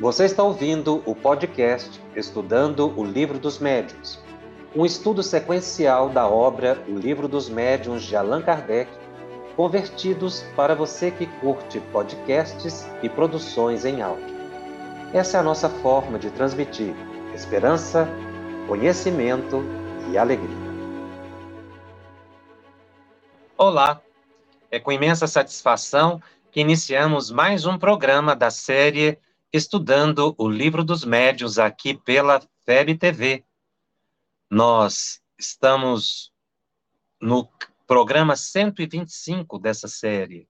Você está ouvindo o podcast Estudando o Livro dos Médiuns, um estudo sequencial da obra O Livro dos Médiuns de Allan Kardec, convertidos para você que curte podcasts e produções em áudio. Essa é a nossa forma de transmitir esperança, conhecimento e alegria. Olá, é com imensa satisfação que iniciamos mais um programa da série Estudando o Livro dos Médios aqui pela FEB TV. Nós estamos no programa 125 dessa série.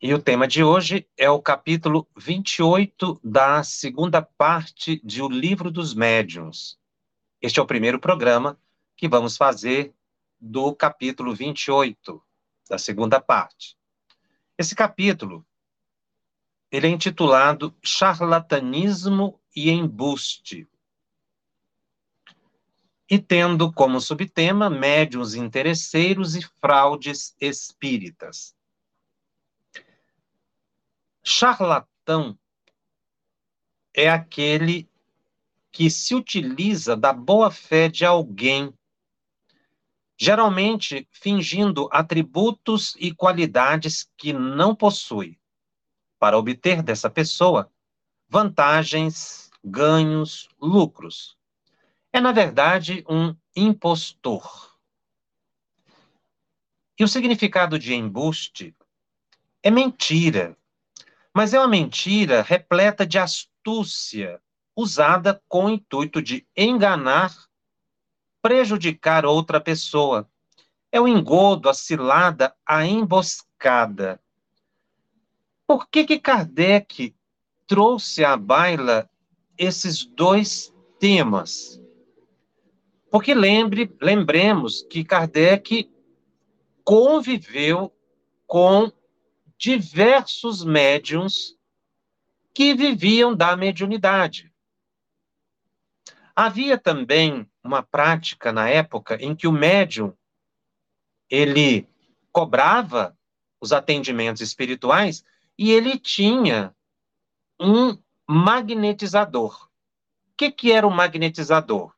E o tema de hoje é o capítulo 28 da segunda parte de O Livro dos Médiuns. Este é o primeiro programa que vamos fazer do capítulo 28, da segunda parte. Esse capítulo ele é intitulado Charlatanismo e Embuste. E tendo como subtema médiuns interesseiros e fraudes espíritas. Charlatão é aquele que se utiliza da boa fé de alguém, geralmente fingindo atributos e qualidades que não possui, para obter dessa pessoa vantagens, ganhos, lucros. É, na verdade, um impostor. E o significado de embuste é mentira, mas é uma mentira repleta de astúcia, usada com o intuito de enganar, prejudicar outra pessoa. É o engodo, a cilada, a emboscada. Por que que Kardec trouxe à baila esses dois temas? Porque lembre, lembremos que Kardec conviveu com diversos médiums que viviam da mediunidade. Havia também uma prática na época em que o médium ele cobrava os atendimentos espirituais e ele tinha um magnetizador. O que, que era o magnetizador?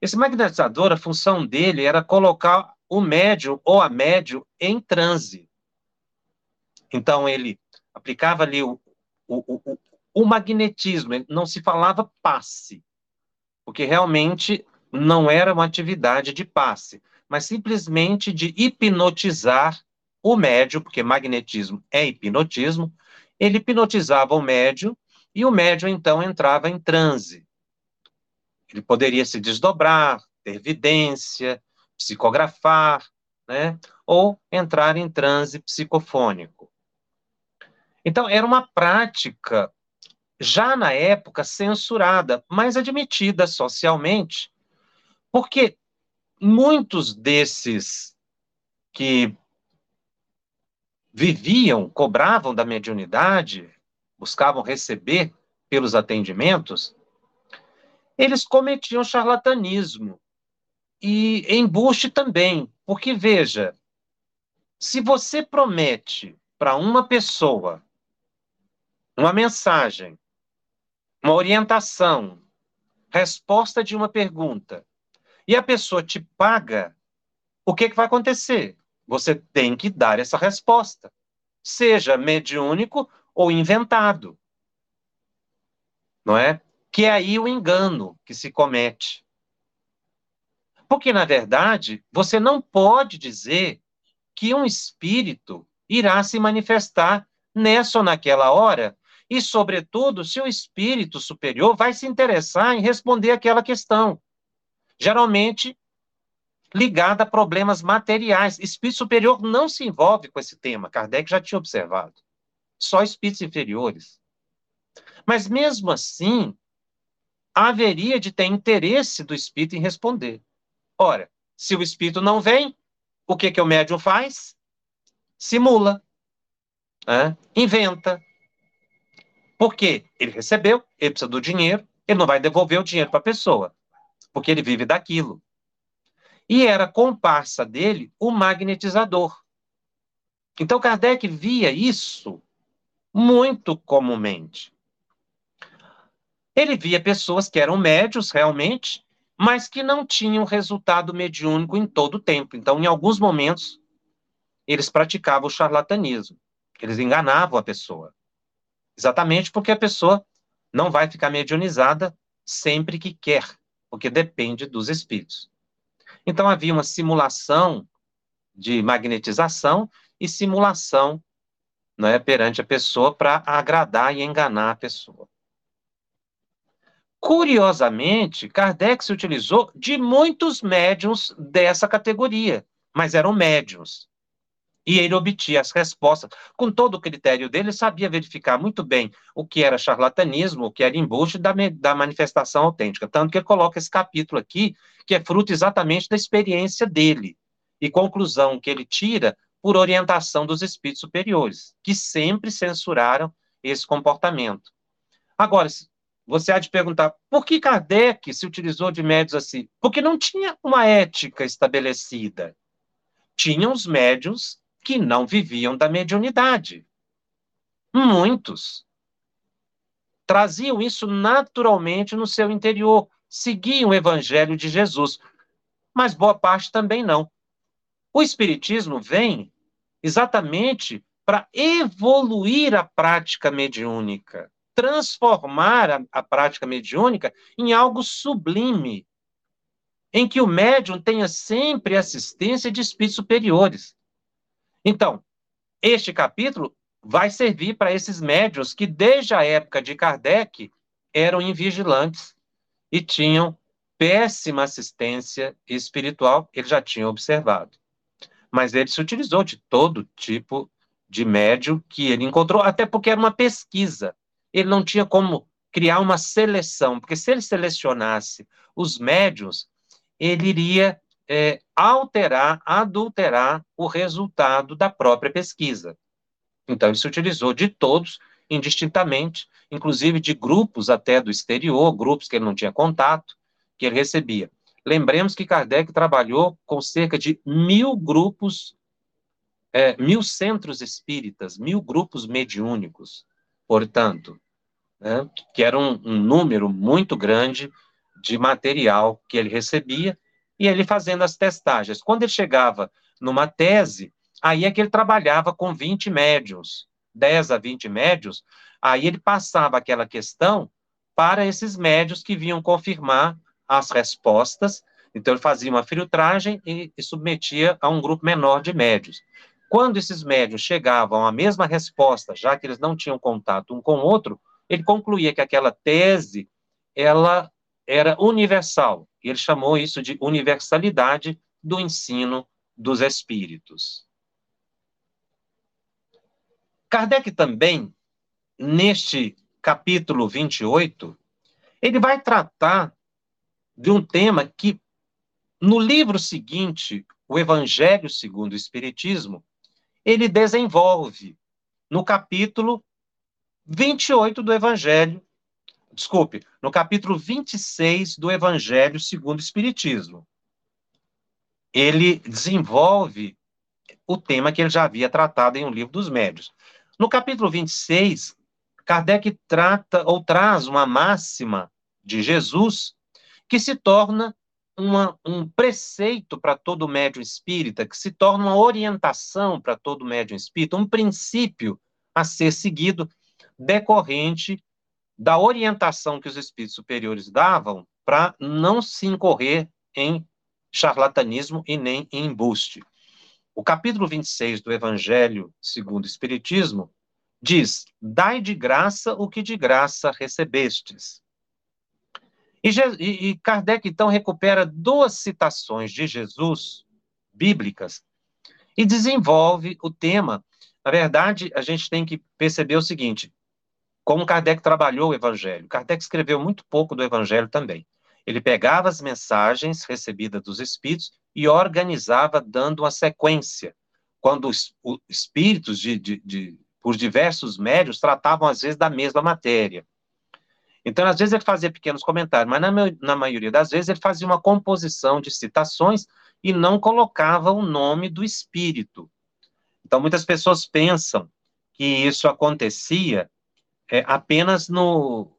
Esse magnetizador, a função dele era colocar o médium ou a médium em transe. Então, ele aplicava ali o, o, o, o magnetismo, não se falava passe, porque realmente não era uma atividade de passe, mas simplesmente de hipnotizar o médio, porque magnetismo é hipnotismo, ele hipnotizava o médio e o médio então entrava em transe. Ele poderia se desdobrar, ter evidência, psicografar, né? ou entrar em transe psicofônico. Então, era uma prática, já na época, censurada, mas admitida socialmente, porque muitos desses que viviam, cobravam da mediunidade, buscavam receber pelos atendimentos, eles cometiam charlatanismo e embuste também, porque veja, se você promete para uma pessoa uma mensagem, uma orientação, resposta de uma pergunta, e a pessoa te paga, o que, que vai acontecer? Você tem que dar essa resposta, seja mediúnico ou inventado. Não é? Que é aí o engano que se comete. Porque, na verdade, você não pode dizer que um espírito irá se manifestar nessa ou naquela hora, e, sobretudo, se o espírito superior vai se interessar em responder aquela questão. Geralmente, ligada a problemas materiais. Espírito superior não se envolve com esse tema, Kardec já tinha observado. Só espíritos inferiores. Mas mesmo assim, haveria de ter interesse do espírito em responder. Ora, se o espírito não vem, o que, que o médium faz? Simula, né? inventa. Por quê? Ele recebeu, ele precisa do dinheiro, ele não vai devolver o dinheiro para a pessoa, porque ele vive daquilo. E era comparsa dele o magnetizador. Então Kardec via isso muito comumente. Ele via pessoas que eram médios realmente, mas que não tinham resultado mediúnico em todo o tempo. Então, em alguns momentos, eles praticavam o charlatanismo. Eles enganavam a pessoa. Exatamente porque a pessoa não vai ficar mediunizada sempre que quer, porque depende dos espíritos. Então havia uma simulação de magnetização e simulação né, perante a pessoa para agradar e enganar a pessoa. Curiosamente, Kardec se utilizou de muitos médiums dessa categoria, mas eram médiums. E ele obtinha as respostas. Com todo o critério dele, ele sabia verificar muito bem o que era charlatanismo, o que era embuste da, da manifestação autêntica. Tanto que ele coloca esse capítulo aqui, que é fruto exatamente da experiência dele. E conclusão que ele tira por orientação dos espíritos superiores, que sempre censuraram esse comportamento. Agora, você há de perguntar, por que Kardec se utilizou de médios assim? Porque não tinha uma ética estabelecida. Tinham os médios que não viviam da mediunidade. Muitos traziam isso naturalmente no seu interior, seguiam o evangelho de Jesus, mas boa parte também não. O espiritismo vem exatamente para evoluir a prática mediúnica, transformar a, a prática mediúnica em algo sublime, em que o médium tenha sempre assistência de espíritos superiores. Então, este capítulo vai servir para esses médios que, desde a época de Kardec, eram invigilantes e tinham péssima assistência espiritual, ele já tinha observado. Mas ele se utilizou de todo tipo de médio que ele encontrou, até porque era uma pesquisa. Ele não tinha como criar uma seleção, porque se ele selecionasse os médios, ele iria é, alterar, adulterar o resultado da própria pesquisa. Então, ele se utilizou de todos, indistintamente, inclusive de grupos até do exterior, grupos que ele não tinha contato, que ele recebia. Lembremos que Kardec trabalhou com cerca de mil grupos, é, mil centros espíritas, mil grupos mediúnicos, portanto, né, que era um, um número muito grande de material que ele recebia e ele fazendo as testagens. Quando ele chegava numa tese, aí é que ele trabalhava com 20 médios, 10 a 20 médios, aí ele passava aquela questão para esses médios que vinham confirmar as respostas, então ele fazia uma filtragem e, e submetia a um grupo menor de médios. Quando esses médios chegavam à mesma resposta, já que eles não tinham contato um com o outro, ele concluía que aquela tese ela era universal. E ele chamou isso de universalidade do ensino dos espíritos. Kardec também, neste capítulo 28, ele vai tratar de um tema que, no livro seguinte, o Evangelho segundo o Espiritismo, ele desenvolve no capítulo 28 do Evangelho desculpe, no capítulo 26 do Evangelho segundo o Espiritismo. Ele desenvolve o tema que ele já havia tratado em um livro dos médios. No capítulo 26, Kardec trata ou traz uma máxima de Jesus que se torna uma, um preceito para todo médium espírita, que se torna uma orientação para todo médium espírita, um princípio a ser seguido decorrente da orientação que os espíritos superiores davam para não se incorrer em charlatanismo e nem em embuste. O capítulo 26 do Evangelho segundo o Espiritismo diz: Dai de graça o que de graça recebestes. E, e Kardec, então, recupera duas citações de Jesus, bíblicas, e desenvolve o tema. Na verdade, a gente tem que perceber o seguinte: como Kardec trabalhou o Evangelho. Kardec escreveu muito pouco do Evangelho também. Ele pegava as mensagens recebidas dos espíritos e organizava dando uma sequência. Quando os, os espíritos, de, de, de, por diversos médios, tratavam às vezes da mesma matéria. Então, às vezes ele fazia pequenos comentários, mas na, na maioria das vezes ele fazia uma composição de citações e não colocava o nome do espírito. Então, muitas pessoas pensam que isso acontecia é, apenas no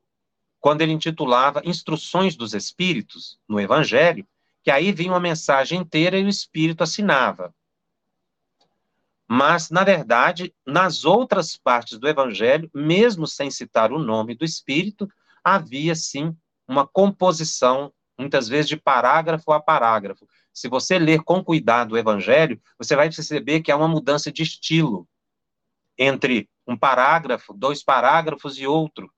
quando ele intitulava Instruções dos Espíritos no Evangelho, que aí vinha uma mensagem inteira e o Espírito assinava. Mas, na verdade, nas outras partes do Evangelho, mesmo sem citar o nome do Espírito, havia sim uma composição, muitas vezes de parágrafo a parágrafo. Se você ler com cuidado o Evangelho, você vai perceber que há uma mudança de estilo entre um parágrafo, dois parágrafos e outro,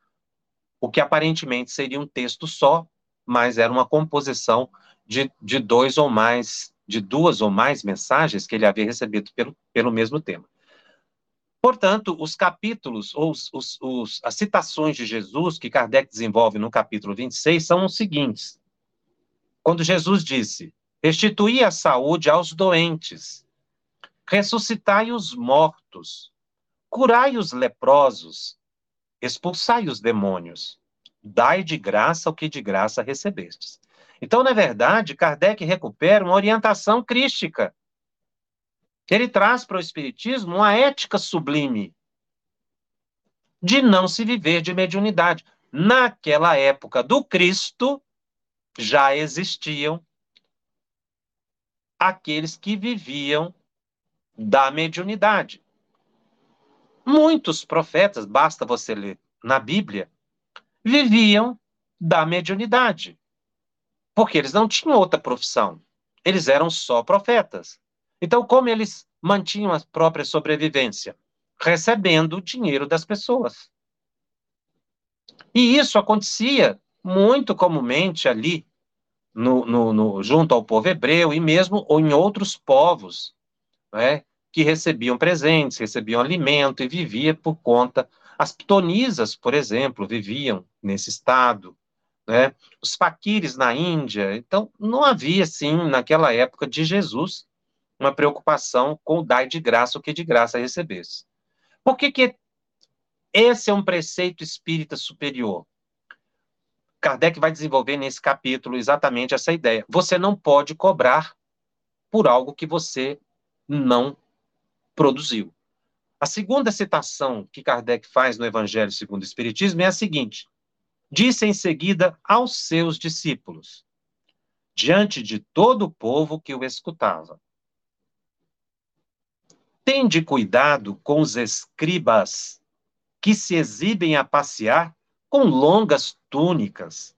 o que aparentemente seria um texto só, mas era uma composição de, de dois ou mais, de duas ou mais mensagens que ele havia recebido pelo, pelo mesmo tema. Portanto, os capítulos, ou os, os, os, as citações de Jesus que Kardec desenvolve no capítulo 26 são os seguintes. Quando Jesus disse: Restituí a saúde aos doentes, ressuscitai os mortos, curai os leprosos, expulsai os demônios, dai de graça o que de graça recebestes. Então, na verdade, Kardec recupera uma orientação crística. Ele traz para o Espiritismo uma ética sublime de não se viver de mediunidade. Naquela época do Cristo, já existiam aqueles que viviam da mediunidade. Muitos profetas, basta você ler na Bíblia, viviam da mediunidade. Porque eles não tinham outra profissão. Eles eram só profetas. Então, como eles mantinham a própria sobrevivência? Recebendo o dinheiro das pessoas. E isso acontecia muito comumente ali, no, no, no, junto ao povo hebreu e mesmo ou em outros povos, né? Que recebiam presentes, recebiam alimento e vivia por conta. As pitonisas, por exemplo, viviam nesse estado, né? Os faquires na Índia. Então, não havia, assim, naquela época de Jesus, uma preocupação com o dai de graça o que de graça recebesse. Por que, que esse é um preceito espírita superior? Kardec vai desenvolver nesse capítulo exatamente essa ideia. Você não pode cobrar por algo que você não produziu. A segunda citação que Kardec faz no Evangelho segundo o Espiritismo é a seguinte: Disse em seguida aos seus discípulos, diante de todo o povo que o escutava: Tende cuidado com os escribas que se exibem a passear com longas túnicas,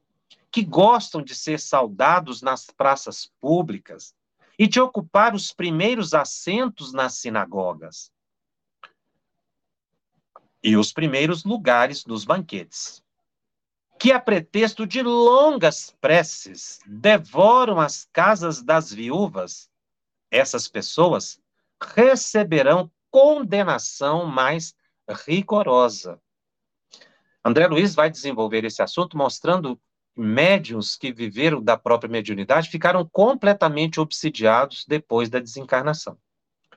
que gostam de ser saudados nas praças públicas e de ocupar os primeiros assentos nas sinagogas. E os primeiros lugares nos banquetes, que a pretexto de longas preces devoram as casas das viúvas, essas pessoas receberão condenação mais rigorosa. André Luiz vai desenvolver esse assunto mostrando médiuns que viveram da própria mediunidade ficaram completamente obsidiados depois da desencarnação,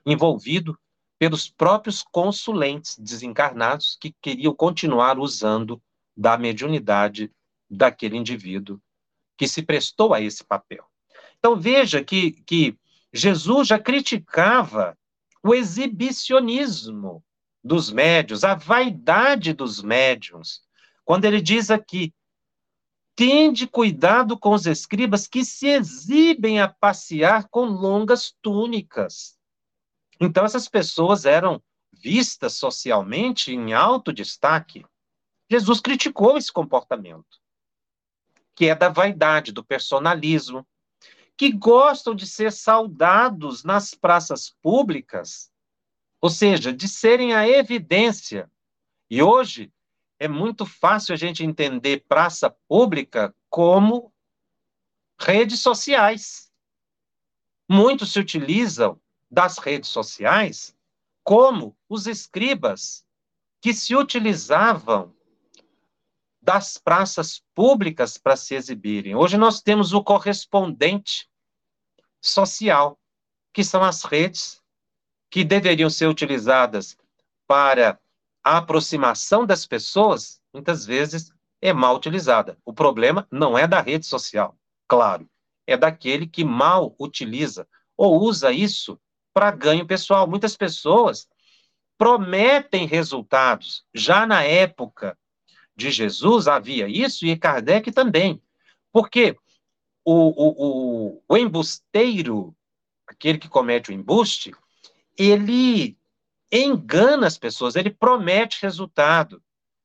envolvido pelos próprios consulentes desencarnados que queriam continuar usando da mediunidade daquele indivíduo que se prestou a esse papel. Então veja que, que Jesus já criticava o exibicionismo dos médios, a vaidade dos médiums, quando ele diz aqui Tende cuidado com os escribas que se exibem a passear com longas túnicas. Então, essas pessoas eram vistas socialmente em alto destaque. Jesus criticou esse comportamento, que é da vaidade, do personalismo, que gostam de ser saudados nas praças públicas, ou seja, de serem a evidência. E hoje, é muito fácil a gente entender praça pública como redes sociais. Muitos se utilizam das redes sociais como os escribas que se utilizavam das praças públicas para se exibirem. Hoje nós temos o correspondente social, que são as redes que deveriam ser utilizadas para a aproximação das pessoas, muitas vezes, é mal utilizada. O problema não é da rede social, claro, é daquele que mal utiliza ou usa isso para ganho pessoal. Muitas pessoas prometem resultados já na época de Jesus havia isso e Kardec também. Porque o, o, o, o embusteiro, aquele que comete o embuste, ele engana as pessoas, ele promete resultado.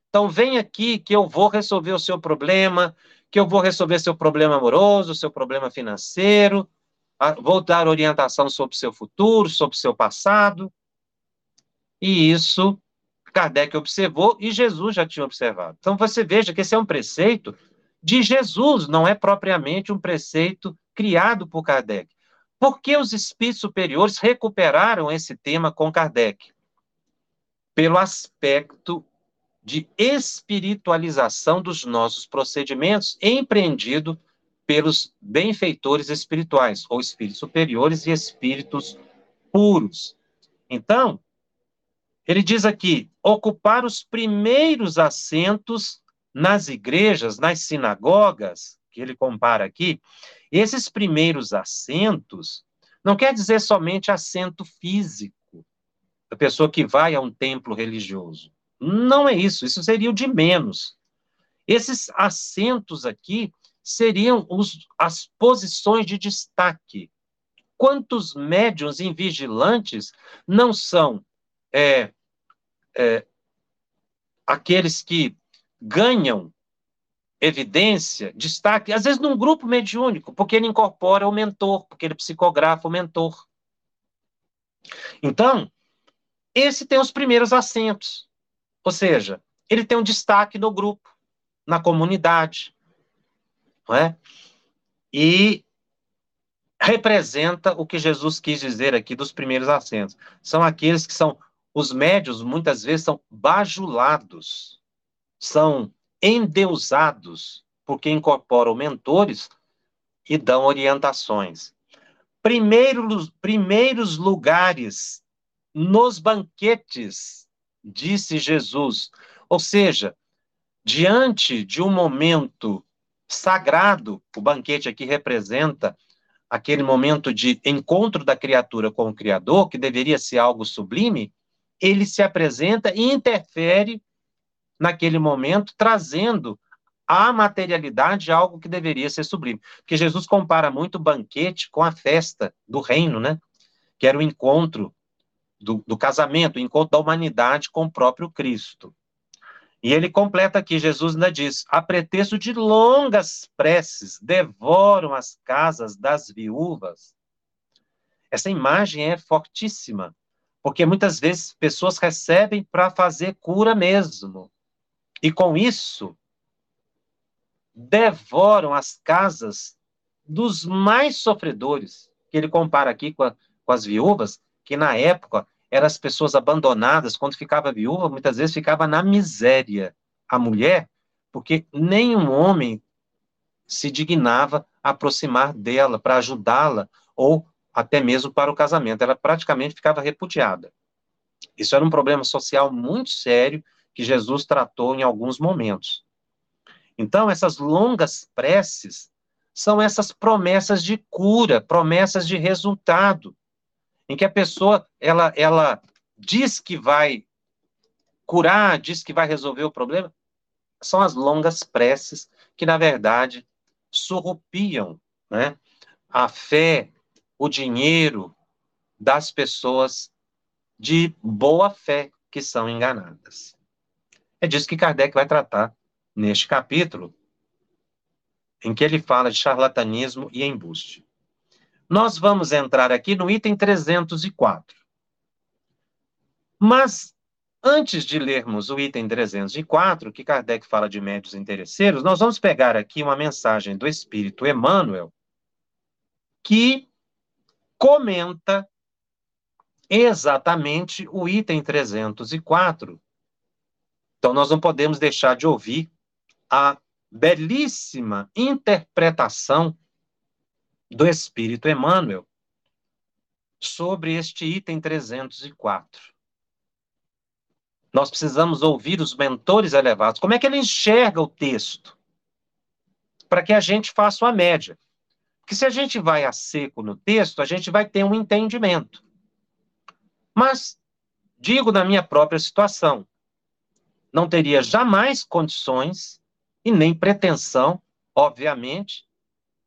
Então, vem aqui que eu vou resolver o seu problema, que eu vou resolver seu problema amoroso, seu problema financeiro, vou dar orientação sobre o seu futuro, sobre o seu passado. E isso Kardec observou e Jesus já tinha observado. Então, você veja que esse é um preceito de Jesus, não é propriamente um preceito criado por Kardec. Por que os espíritos superiores recuperaram esse tema com Kardec? Pelo aspecto de espiritualização dos nossos procedimentos empreendido pelos benfeitores espirituais, ou espíritos superiores e espíritos puros. Então, ele diz aqui: ocupar os primeiros assentos nas igrejas, nas sinagogas, que ele compara aqui, esses primeiros assentos não quer dizer somente assento físico, da pessoa que vai a um templo religioso. Não é isso, isso seria o de menos. Esses assentos aqui seriam os, as posições de destaque. Quantos médiuns invigilantes não são é, é, aqueles que ganham evidência, destaque, às vezes num grupo mediúnico, porque ele incorpora o mentor, porque ele psicografa o mentor. Então, esse tem os primeiros assentos. Ou seja, ele tem um destaque no grupo, na comunidade, não é? E representa o que Jesus quis dizer aqui dos primeiros assentos. São aqueles que são os médios, muitas vezes são bajulados, são endeusados, porque incorporam mentores e dão orientações. Primeiros, primeiros lugares nos banquetes disse Jesus. Ou seja, diante de um momento sagrado, o banquete aqui representa aquele momento de encontro da criatura com o Criador, que deveria ser algo sublime, ele se apresenta e interfere naquele momento, trazendo a materialidade algo que deveria ser sublime. Porque Jesus compara muito o banquete com a festa do reino, né? Que era o encontro do, do casamento, o encontro da humanidade com o próprio Cristo. E ele completa aqui, Jesus ainda diz: a pretexto de longas preces, devoram as casas das viúvas. Essa imagem é fortíssima, porque muitas vezes pessoas recebem para fazer cura mesmo. E com isso, devoram as casas dos mais sofredores, que ele compara aqui com, a, com as viúvas, que na época eram as pessoas abandonadas, quando ficava viúva, muitas vezes ficava na miséria a mulher, porque nenhum homem se dignava aproximar dela para ajudá-la ou até mesmo para o casamento. Ela praticamente ficava repudiada. Isso era um problema social muito sério que Jesus tratou em alguns momentos. Então, essas longas preces são essas promessas de cura, promessas de resultado em que a pessoa ela, ela diz que vai curar, diz que vai resolver o problema, são as longas preces que, na verdade, surrupiam né, a fé, o dinheiro das pessoas de boa fé que são enganadas. É disso que Kardec vai tratar neste capítulo, em que ele fala de charlatanismo e embuste. Nós vamos entrar aqui no item 304. Mas, antes de lermos o item 304, que Kardec fala de médios interesseiros, nós vamos pegar aqui uma mensagem do Espírito Emmanuel, que comenta exatamente o item 304. Então, nós não podemos deixar de ouvir a belíssima interpretação do Espírito Emmanuel sobre este item 304. Nós precisamos ouvir os mentores elevados. Como é que ele enxerga o texto? Para que a gente faça uma média. Porque se a gente vai a seco no texto, a gente vai ter um entendimento. Mas, digo na minha própria situação, não teria jamais condições e nem pretensão, obviamente,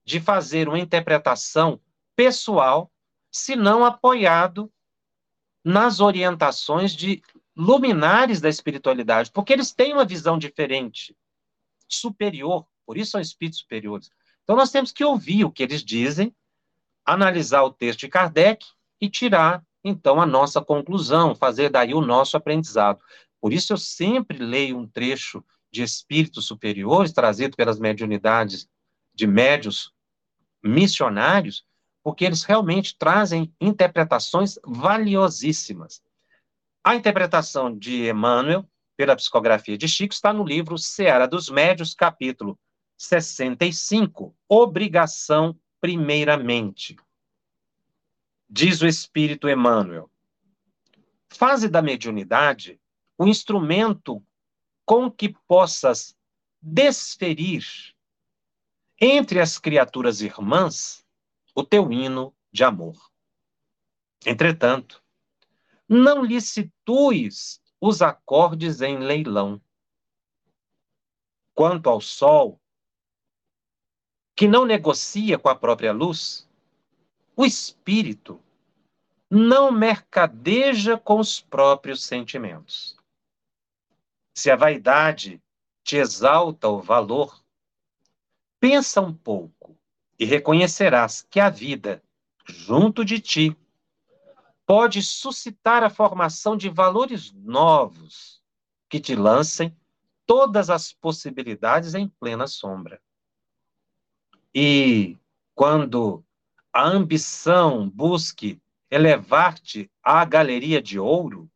de fazer uma interpretação pessoal, se não apoiado nas orientações de luminares da espiritualidade, porque eles têm uma visão diferente, superior, por isso são espíritos superiores. Então nós temos que ouvir o que eles dizem, analisar o texto de Kardec e tirar então a nossa conclusão, fazer daí o nosso aprendizado. Por isso eu sempre leio um trecho de espíritos superiores trazido pelas mediunidades de médios missionários, porque eles realmente trazem interpretações valiosíssimas. A interpretação de Emmanuel, pela psicografia de Chico, está no livro Seara dos Médios, capítulo 65, Obrigação primeiramente. Diz o Espírito Emmanuel: Fase da mediunidade o instrumento com que possas desferir entre as criaturas irmãs o teu hino de amor. Entretanto, não lhe situes os acordes em leilão. Quanto ao sol, que não negocia com a própria luz, o espírito não mercadeja com os próprios sentimentos. Se a vaidade te exalta o valor, pensa um pouco e reconhecerás que a vida, junto de ti, pode suscitar a formação de valores novos que te lancem todas as possibilidades em plena sombra. E quando a ambição busque elevar-te à galeria de ouro,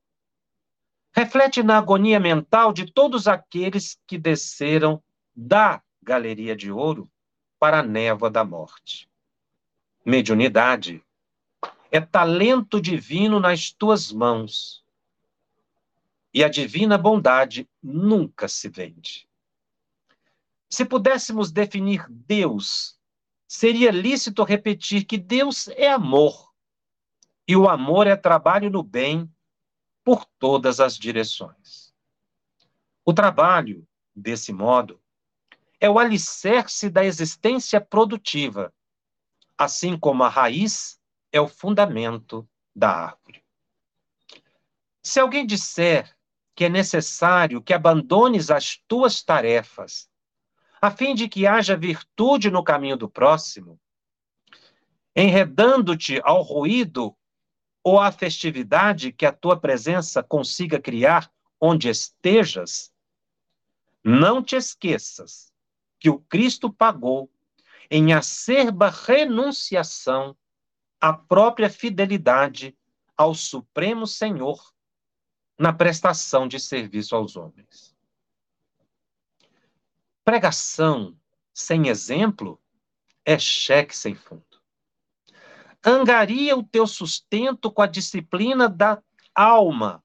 reflete na agonia mental de todos aqueles que desceram da galeria de ouro para a névoa da morte. Mediunidade é talento divino nas tuas mãos. E a divina bondade nunca se vende. Se pudéssemos definir Deus, seria lícito repetir que Deus é amor. E o amor é trabalho no bem por todas as direções. O trabalho, desse modo, é o alicerce da existência produtiva, assim como a raiz é o fundamento da árvore. Se alguém disser que é necessário que abandones as tuas tarefas, a fim de que haja virtude no caminho do próximo, enredando-te ao ruído ou à festividade que a tua presença consiga criar onde estejas, não te esqueças que o Cristo pagou em acerba renunciação à própria fidelidade ao Supremo Senhor na prestação de serviço aos homens. Pregação sem exemplo é cheque sem fundo angaria o teu sustento com a disciplina da alma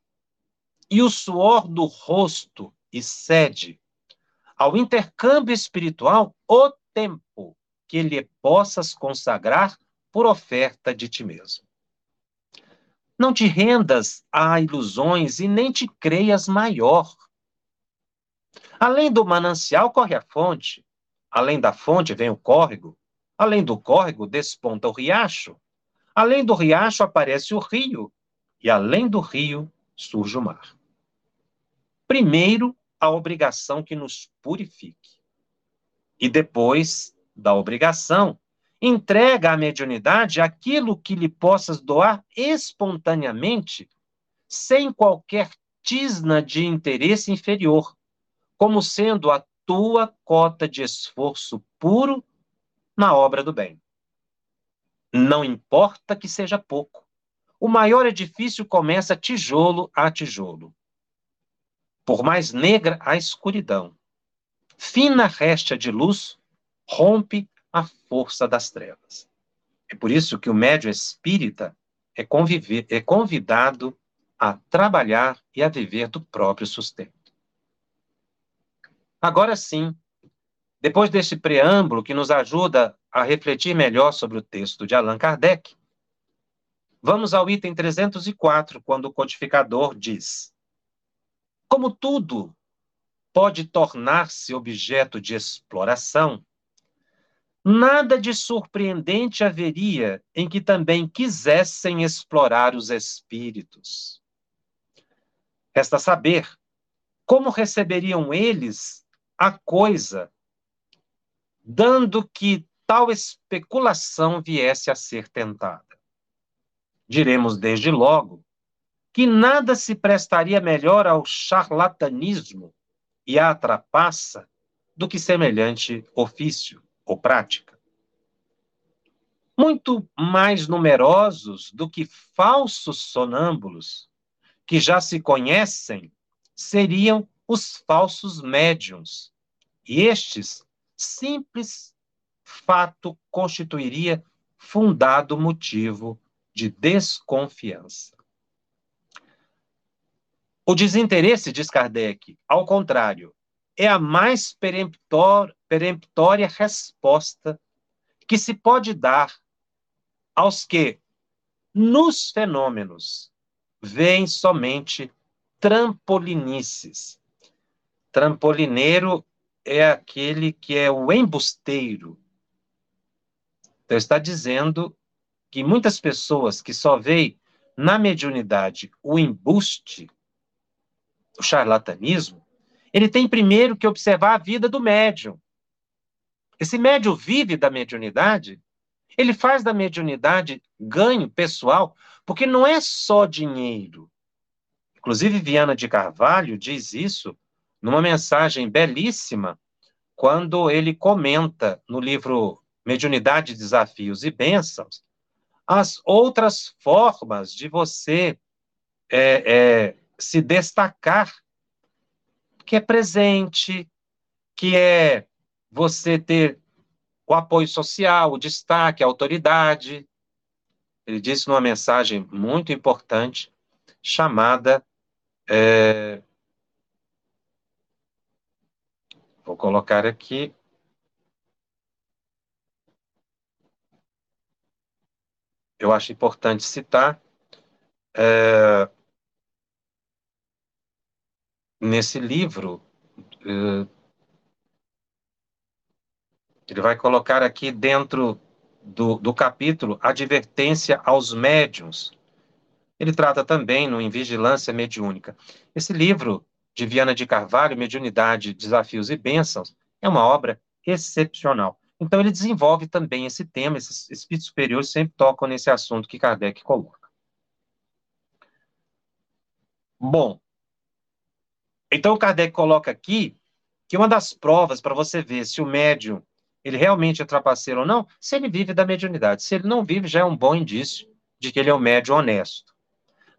e o suor do rosto e cede ao intercâmbio espiritual o tempo que lhe possas consagrar por oferta de ti mesmo. Não te rendas a ilusões e nem te creias maior. Além do manancial corre a fonte, além da fonte vem o córrego, além do córrego desponta o riacho, Além do riacho aparece o rio, e além do rio surge o mar. Primeiro, a obrigação que nos purifique. E depois da obrigação, entrega à mediunidade aquilo que lhe possas doar espontaneamente, sem qualquer tisna de interesse inferior, como sendo a tua cota de esforço puro na obra do bem. Não importa que seja pouco. O maior edifício começa tijolo a tijolo. Por mais negra a escuridão, fina réstia de luz rompe a força das trevas. É por isso que o médio espírita é, conviver, é convidado a trabalhar e a viver do próprio sustento. Agora sim, depois deste preâmbulo que nos ajuda a refletir melhor sobre o texto de Allan Kardec, vamos ao item 304, quando o codificador diz: Como tudo pode tornar-se objeto de exploração, nada de surpreendente haveria em que também quisessem explorar os espíritos. Resta saber como receberiam eles a coisa, dando que tal especulação viesse a ser tentada. Diremos desde logo que nada se prestaria melhor ao charlatanismo e à trapaça do que semelhante ofício ou prática. Muito mais numerosos do que falsos sonâmbulos, que já se conhecem, seriam os falsos médiums. E estes, simples fato, constituiria fundado motivo de desconfiança. O desinteresse, diz Kardec, ao contrário, é a mais peremptória resposta que se pode dar aos que, nos fenômenos, veem somente trampolinices. Trampolineiro é aquele que é o embusteiro. Então, está dizendo que muitas pessoas que só veem na mediunidade o embuste, o charlatanismo, ele tem primeiro que observar a vida do médium. Esse médium vive da mediunidade, ele faz da mediunidade ganho pessoal, porque não é só dinheiro. Inclusive, Viana de Carvalho diz isso numa mensagem belíssima, quando ele comenta no livro Mediunidade, Desafios e Bênçãos, as outras formas de você é, é, se destacar, que é presente, que é você ter o apoio social, o destaque, a autoridade. Ele disse numa mensagem muito importante, chamada é... Vou colocar aqui. Eu acho importante citar é... nesse livro. É... Ele vai colocar aqui dentro do, do capítulo advertência aos médiums ele trata também no Em Vigilância Mediúnica. Esse livro de Viana de Carvalho, Mediunidade, Desafios e Bênçãos, é uma obra excepcional. Então, ele desenvolve também esse tema, esses espíritos superiores sempre tocam nesse assunto que Kardec coloca. Bom, então Kardec coloca aqui que uma das provas para você ver se o médium ele realmente é trapaceiro ou não, se ele vive da mediunidade. Se ele não vive, já é um bom indício de que ele é um médium honesto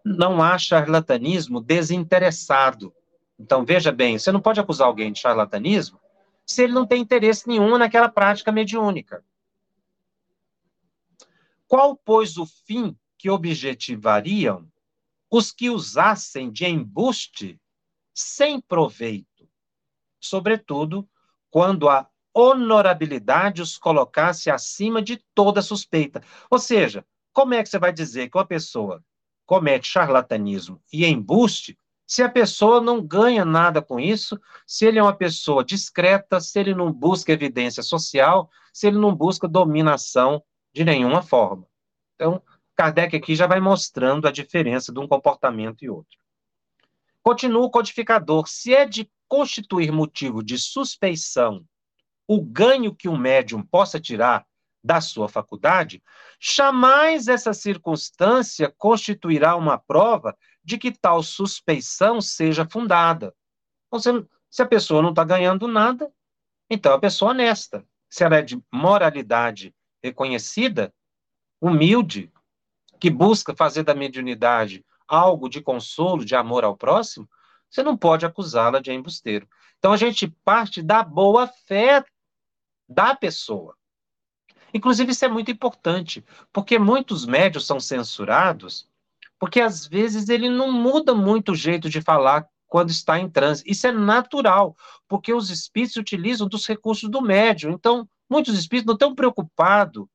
não há charlatanismo desinteressado. Então, veja bem, você não pode acusar alguém de charlatanismo se ele não tem interesse nenhum naquela prática mediúnica. Qual, pois, o fim que objetivariam os que usassem de embuste sem proveito, sobretudo quando a honorabilidade os colocasse acima de toda suspeita? Ou seja, como é que você vai dizer que uma pessoa comete charlatanismo e embuste, se a pessoa não ganha nada com isso, se ele é uma pessoa discreta, se ele não busca evidência social, se ele não busca dominação de nenhuma forma. Então, Kardec aqui já vai mostrando a diferença de um comportamento e outro. Continua o codificador. Se é de constituir motivo de suspeição o ganho que um médium possa tirar da sua faculdade, jamais essa circunstância constituirá uma prova de que tal suspeição seja fundada. Então, se a pessoa não está ganhando nada, então é a pessoa honesta. Se ela é de moralidade reconhecida, humilde, que busca fazer da mediunidade algo de consolo, de amor ao próximo, você não pode acusá-la de embusteiro. Então a gente parte da boa fé da pessoa. Inclusive, isso é muito importante, porque muitos médios são censurados, porque às vezes ele não muda muito o jeito de falar quando está em transe. Isso é natural, porque os espíritos utilizam dos recursos do médium. Então, muitos espíritos não estão preocupados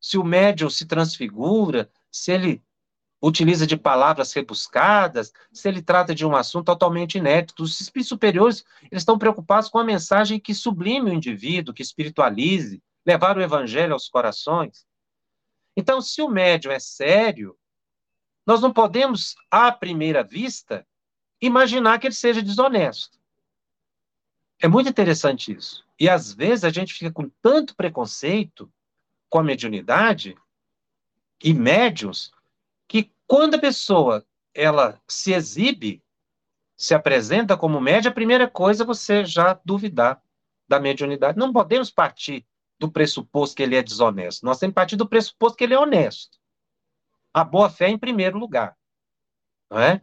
se o médium se transfigura, se ele utiliza de palavras rebuscadas, se ele trata de um assunto totalmente inédito. Os espíritos superiores, eles estão preocupados com a mensagem que sublime o indivíduo, que espiritualize, levar o evangelho aos corações. Então, se o médium é sério, nós não podemos, à primeira vista, imaginar que ele seja desonesto. É muito interessante isso. E às vezes a gente fica com tanto preconceito com a mediunidade e médiums que quando a pessoa ela se exibe, se apresenta como média, a primeira coisa é você já duvidar da mediunidade. Não podemos partir do pressuposto que ele é desonesto. Nós temos que partir do pressuposto que ele é honesto. A boa fé em primeiro lugar. Não é?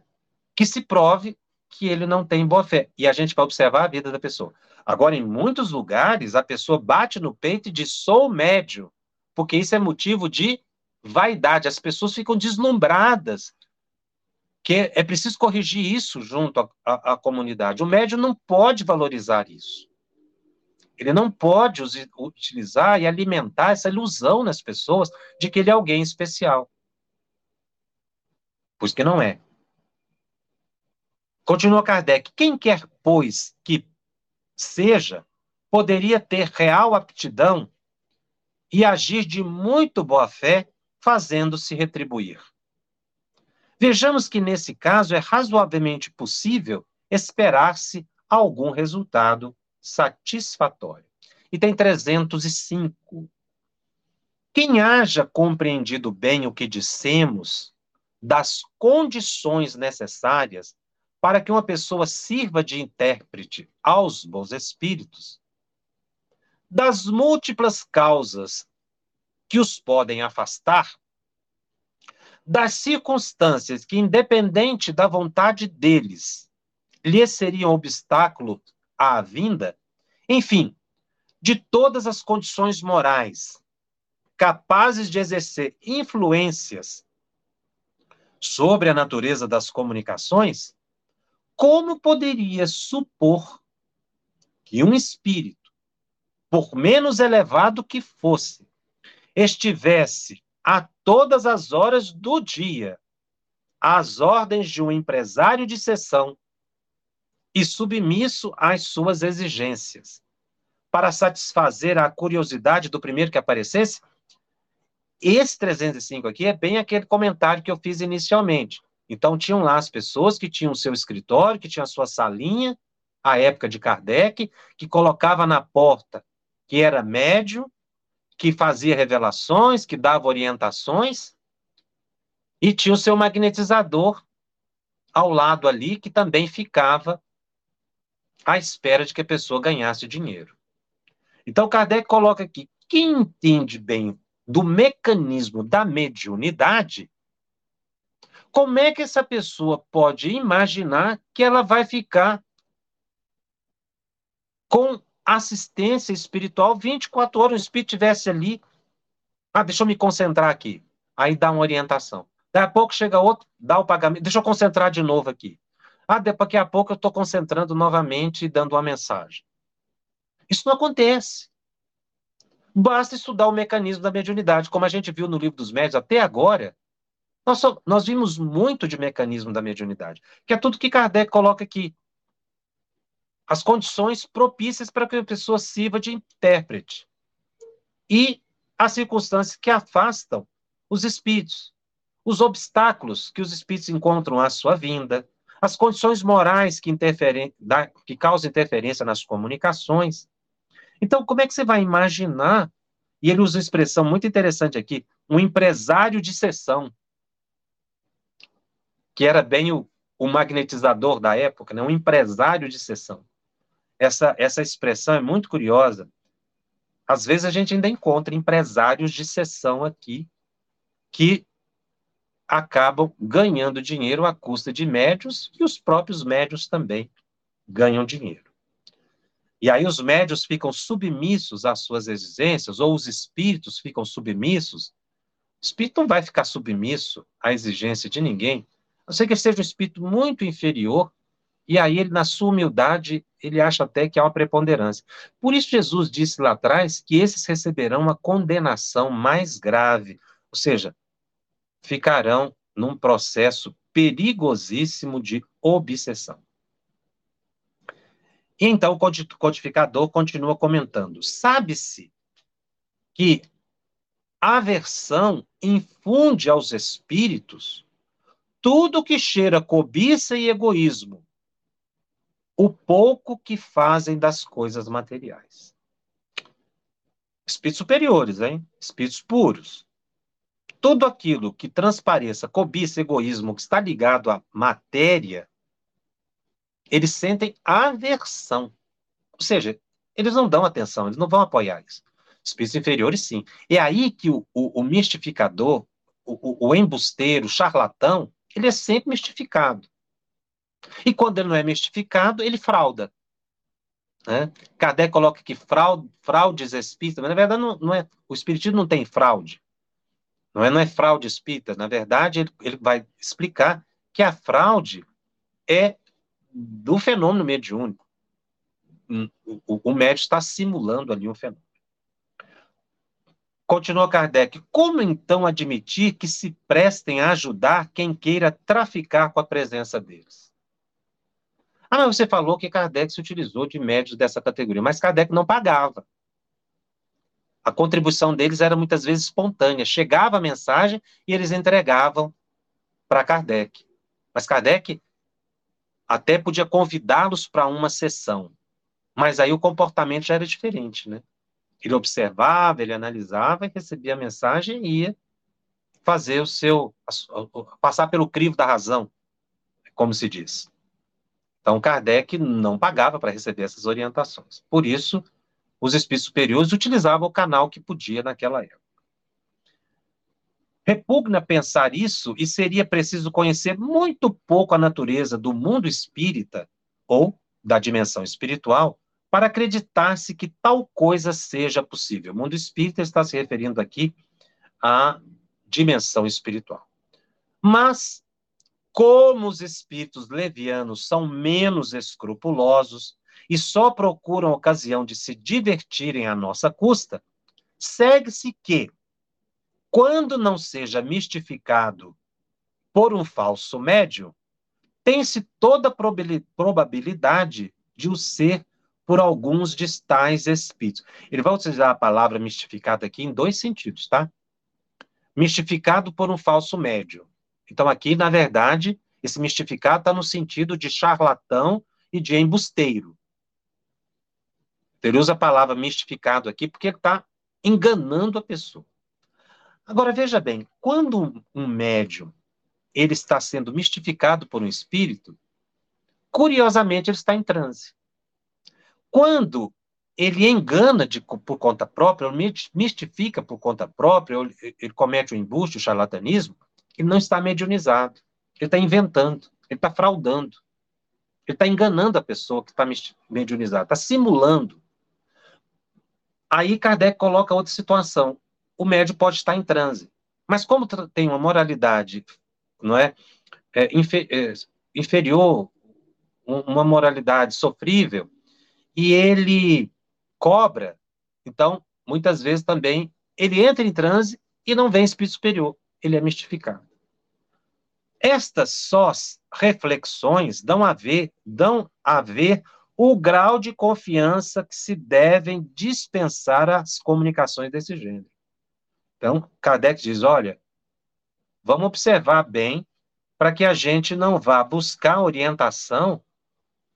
Que se prove que ele não tem boa fé. E a gente vai observar a vida da pessoa. Agora, em muitos lugares, a pessoa bate no peito e diz: sou médio, porque isso é motivo de vaidade. As pessoas ficam deslumbradas. Que é preciso corrigir isso junto à, à comunidade. O médio não pode valorizar isso. Ele não pode utilizar e alimentar essa ilusão nas pessoas de que ele é alguém especial. Pois que não é. Continua Kardec. Quem quer, pois, que seja, poderia ter real aptidão e agir de muito boa fé, fazendo-se retribuir. Vejamos que nesse caso é razoavelmente possível esperar-se algum resultado satisfatório. E tem 305. Quem haja compreendido bem o que dissemos, das condições necessárias para que uma pessoa sirva de intérprete aos bons espíritos, das múltiplas causas que os podem afastar, das circunstâncias que, independente da vontade deles, lhes seriam obstáculo à vinda, enfim, de todas as condições morais capazes de exercer influências sobre a natureza das comunicações, como poderia supor que um espírito, por menos elevado que fosse, estivesse a todas as horas do dia às ordens de um empresário de sessão e submisso às suas exigências, para satisfazer a curiosidade do primeiro que aparecesse? Esse 305 aqui é bem aquele comentário que eu fiz inicialmente. Então, tinham lá as pessoas que tinham seu escritório, que tinham a sua salinha, a época de Kardec, que colocava na porta que era médio, que fazia revelações, que dava orientações, e tinha o seu magnetizador ao lado ali, que também ficava à espera de que a pessoa ganhasse dinheiro. Então, Kardec coloca aqui: quem entende bem do mecanismo da mediunidade como é que essa pessoa pode imaginar que ela vai ficar com assistência espiritual 24 horas, o espírito estivesse ali. Ah, deixa eu me concentrar aqui. Aí dá uma orientação. Daqui a pouco chega outro, dá o pagamento. Deixa eu concentrar de novo aqui. Ah, daqui a pouco eu estou concentrando novamente e dando uma mensagem. Isso não acontece. Basta estudar o mecanismo da mediunidade, como a gente viu no livro dos médios até agora. Nós, só, nós vimos muito de mecanismo da mediunidade, que é tudo que Kardec coloca aqui. As condições propícias para que a pessoa sirva de intérprete. E as circunstâncias que afastam os espíritos, os obstáculos que os espíritos encontram à sua vinda, as condições morais que, interferem, que causam interferência nas comunicações. Então, como é que você vai imaginar? E ele usa uma expressão muito interessante aqui: um empresário de sessão que era bem o, o magnetizador da época, né? um empresário de sessão. Essa, essa expressão é muito curiosa. Às vezes a gente ainda encontra empresários de sessão aqui que acabam ganhando dinheiro à custa de médios e os próprios médios também ganham dinheiro. E aí os médios ficam submissos às suas exigências, ou os espíritos ficam submissos. O espírito não vai ficar submisso à exigência de ninguém, não sei que ele seja um espírito muito inferior, e aí ele, na sua humildade, ele acha até que há uma preponderância. Por isso Jesus disse lá atrás que esses receberão uma condenação mais grave, ou seja, ficarão num processo perigosíssimo de obsessão. E então o codificador continua comentando: sabe-se que a aversão infunde aos espíritos tudo que cheira cobiça e egoísmo, o pouco que fazem das coisas materiais. Espíritos superiores, hein? Espíritos puros. Tudo aquilo que transpareça cobiça, egoísmo, que está ligado à matéria, eles sentem aversão. Ou seja, eles não dão atenção, eles não vão apoiar isso. Espíritos inferiores, sim. É aí que o, o, o mistificador, o, o, embusteiro, o charlatão, ele é sempre mistificado. E quando ele não é mistificado, ele frauda. Né? Kardec coloca que fraude, fraudes espíritas, mas na verdade não, não é, o espiritismo não tem fraude. Não é, não é fraude espírita. Na verdade, ele, ele vai explicar que a fraude é do fenômeno mediúnico. O, o médium está simulando ali um fenômeno. Continua Kardec. Como então admitir que se prestem a ajudar quem queira traficar com a presença deles? Ah, mas você falou que Kardec se utilizou de médios dessa categoria, mas Kardec não pagava. A contribuição deles era muitas vezes espontânea. Chegava a mensagem e eles entregavam para Kardec. Mas Kardec até podia convidá-los para uma sessão. Mas aí o comportamento já era diferente, né? Ele observava, ele analisava e recebia a mensagem e ia fazer o seu. passar pelo crivo da razão, como se diz. Então, Kardec não pagava para receber essas orientações. Por isso, os espíritos superiores utilizavam o canal que podia naquela época. Repugna pensar isso e seria preciso conhecer muito pouco a natureza do mundo espírita ou da dimensão espiritual para acreditar-se que tal coisa seja possível. O mundo espírita está se referindo aqui à dimensão espiritual. Mas, como os espíritos levianos são menos escrupulosos e só procuram ocasião de se divertirem à nossa custa, segue-se que, quando não seja mistificado por um falso médio, tem-se toda a probabilidade de o ser por alguns de tais espíritos. Ele vai utilizar a palavra mistificado aqui em dois sentidos, tá? Mistificado por um falso médio. Então, aqui, na verdade, esse mistificado está no sentido de charlatão e de embusteiro. Ele usa a palavra mistificado aqui porque está enganando a pessoa. Agora, veja bem, quando um médium ele está sendo mistificado por um espírito, curiosamente ele está em transe. Quando ele engana de, por conta própria, ele mistifica por conta própria, ele comete o embuste, o charlatanismo, ele não está mediunizado. Ele está inventando, ele está fraudando. Ele está enganando a pessoa que está mediunizada, está simulando. Aí Kardec coloca outra situação. O médium pode estar em transe, mas como tem uma moralidade, não é, é, é inferior, uma moralidade sofrível, e ele cobra, então, muitas vezes também, ele entra em transe e não vem espírito superior, ele é mistificado. Estas sós reflexões dão a ver, dão a ver o grau de confiança que se devem dispensar as comunicações desse gênero. Então, Kardec diz: olha, vamos observar bem para que a gente não vá buscar orientação